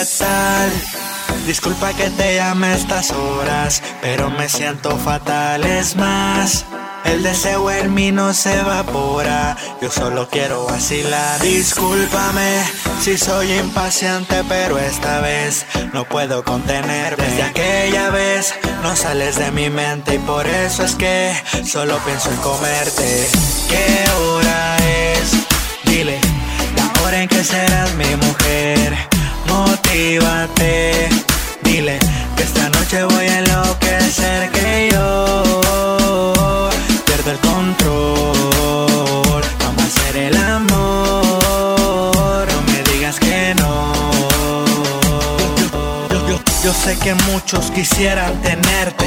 ¿qué tal? Disculpa que te llame estas horas, pero me siento fatal, es más. El deseo en mí no se evapora, yo solo quiero vacilar. Discúlpame si soy impaciente, pero esta vez no puedo contenerme. Desde aquella vez no sales de mi mente y por eso es que solo pienso en comerte. ¿Qué hora es? Que esta noche voy a enloquecer que yo pierdo el control. Vamos a hacer el amor, no me digas que no. Yo, yo- yo sé que muchos quisieran tenerte,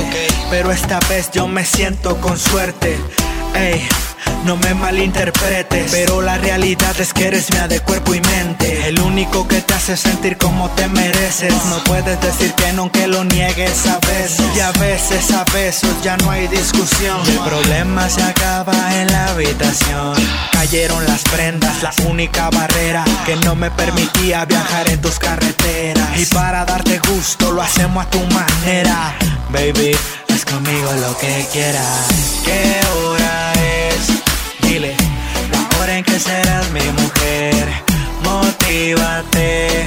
pero esta vez yo me siento con suerte. Ey, no me malinterpretes, pero la realidad es que eres mía de cuerpo y mente. El único que te hace sentir como te mereces. No puedes decir que no, aunque lo niegues a veces. Y a veces, a besos ya no hay discusión. El problema se acaba en la habitación. Cayeron las prendas, la única barrera que no me permitía viajar en tus carreteras. Y para darte gusto lo hacemos a tu manera. Baby, haz conmigo lo que quieras. ¿Qué hora que serás mi mujer. Motívate,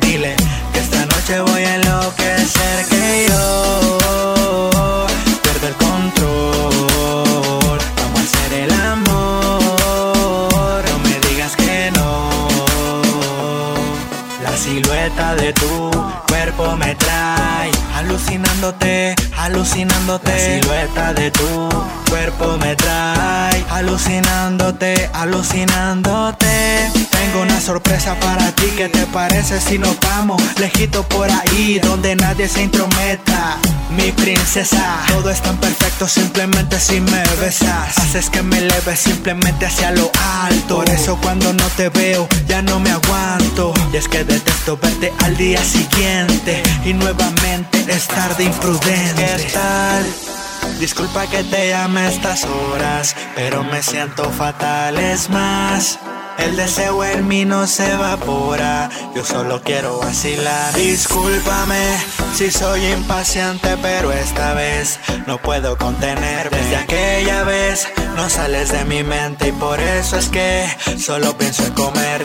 dile que esta noche voy a enloquecer que yo pierdo el control. Vamos a hacer el amor, no me digas que no. La silueta de tu cuerpo me trae, alucinándote, alucinándote. La silueta de tu cuerpo me trae, alucinándote, alucinándote. Tengo una sorpresa para ti, ¿qué te parece si nos vamos lejito por ahí donde nadie se intrometa? Mi princesa, todo es tan perfecto simplemente si me besas. Haces que me eleve simplemente hacia lo alto. Por eso cuando no te veo ya no me aguanto. Y es que detesto verte al día siguiente y nuevamente estar de imprudente. ¿Qué tal? Disculpa que te llame estas horas, pero me siento fatal, es más. El deseo en mí no se evapora, yo solo quiero vacilar. Discúlpame si soy impaciente, pero esta vez no puedo contenerme. Desde aquella vez no sales de mi mente y por eso es que solo pienso en comer